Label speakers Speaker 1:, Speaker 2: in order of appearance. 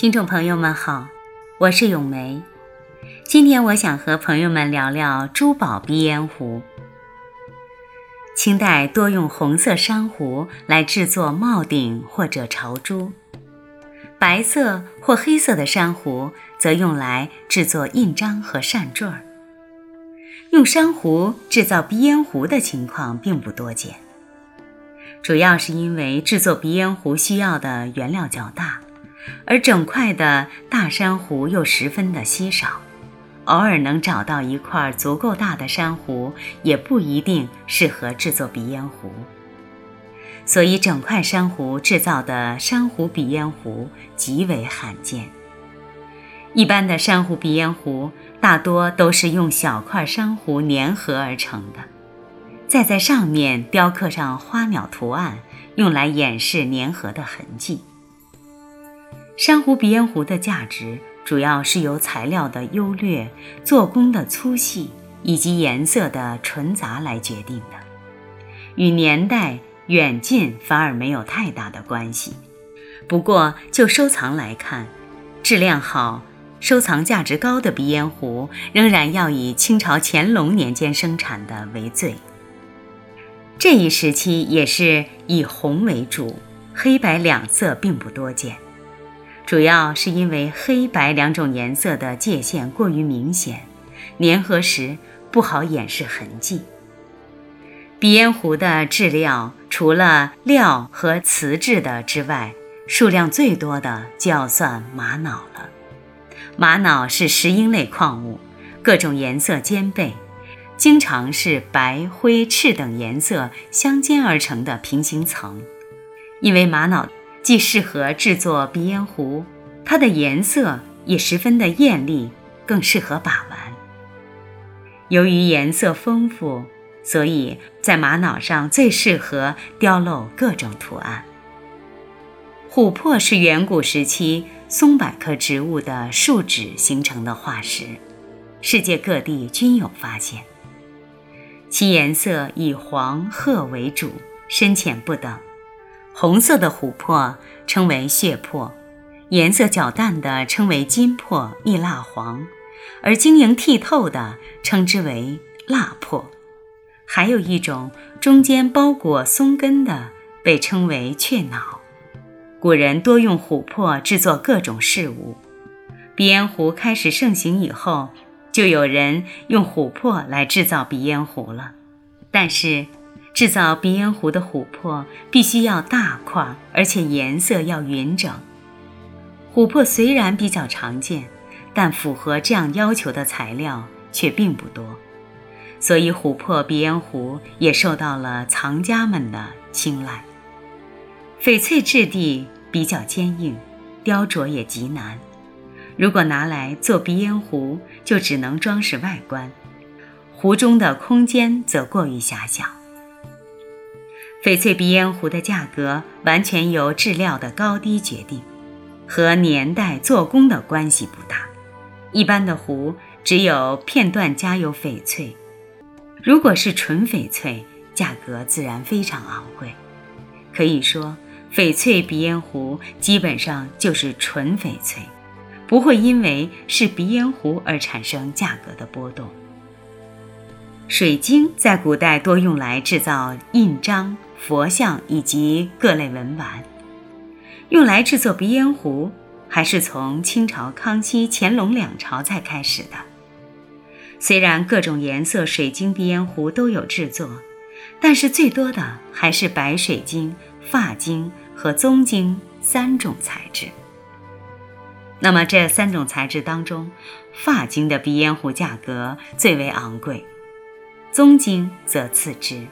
Speaker 1: 听众朋友们好，我是咏梅。今天我想和朋友们聊聊珠宝鼻烟壶。清代多用红色珊瑚来制作帽顶或者朝珠，白色或黑色的珊瑚则用来制作印章和扇坠儿。用珊瑚制造鼻烟壶的情况并不多见，主要是因为制作鼻烟壶需要的原料较大。而整块的大珊瑚又十分的稀少，偶尔能找到一块足够大的珊瑚，也不一定适合制作鼻烟壶。所以，整块珊瑚制造的珊瑚鼻烟壶极为罕见。一般的珊瑚鼻烟壶大多都是用小块珊瑚粘合而成的，再在上面雕刻上花鸟图案，用来掩饰粘合的痕迹。珊瑚鼻烟壶的价值主要是由材料的优劣、做工的粗细以及颜色的纯杂来决定的，与年代远近反而没有太大的关系。不过就收藏来看，质量好、收藏价值高的鼻烟壶仍然要以清朝乾隆年间生产的为最。这一时期也是以红为主，黑白两色并不多见。主要是因为黑白两种颜色的界限过于明显，粘合时不好掩饰痕迹。鼻烟壶的质料除了料和瓷质的之外，数量最多的就要算玛瑙了。玛瑙是石英类矿物，各种颜色兼备，经常是白、灰、赤等颜色相间而成的平行层。因为玛瑙。既适合制作鼻烟壶，它的颜色也十分的艳丽，更适合把玩。由于颜色丰富，所以在玛瑙上最适合雕镂各种图案。琥珀是远古时期松柏科植物的树脂形成的化石，世界各地均有发现。其颜色以黄褐为主，深浅不等。红色的琥珀称为血珀，颜色较淡的称为金珀、蜜蜡黄，而晶莹剔透的称之为蜡珀。还有一种中间包裹松根的，被称为雀脑。古人多用琥珀制作各种饰物，鼻烟壶开始盛行以后，就有人用琥珀来制造鼻烟壶了。但是。制造鼻烟壶的琥珀必须要大块，而且颜色要匀整。琥珀虽然比较常见，但符合这样要求的材料却并不多，所以琥珀鼻烟壶也受到了藏家们的青睐。翡翠质地比较坚硬，雕琢也极难。如果拿来做鼻烟壶，就只能装饰外观，壶中的空间则过于狭小。翡翠鼻烟壶的价格完全由质料的高低决定，和年代做工的关系不大。一般的壶只有片段加有翡翠，如果是纯翡翠，价格自然非常昂贵。可以说，翡翠鼻烟壶基本上就是纯翡翠，不会因为是鼻烟壶而产生价格的波动。水晶在古代多用来制造印章。佛像以及各类文玩，用来制作鼻烟壶，还是从清朝康熙、乾隆两朝才开始的。虽然各种颜色水晶鼻烟壶都有制作，但是最多的还是白水晶、发晶和棕晶三种材质。那么这三种材质当中，发晶的鼻烟壶价格最为昂贵，宗经则次之。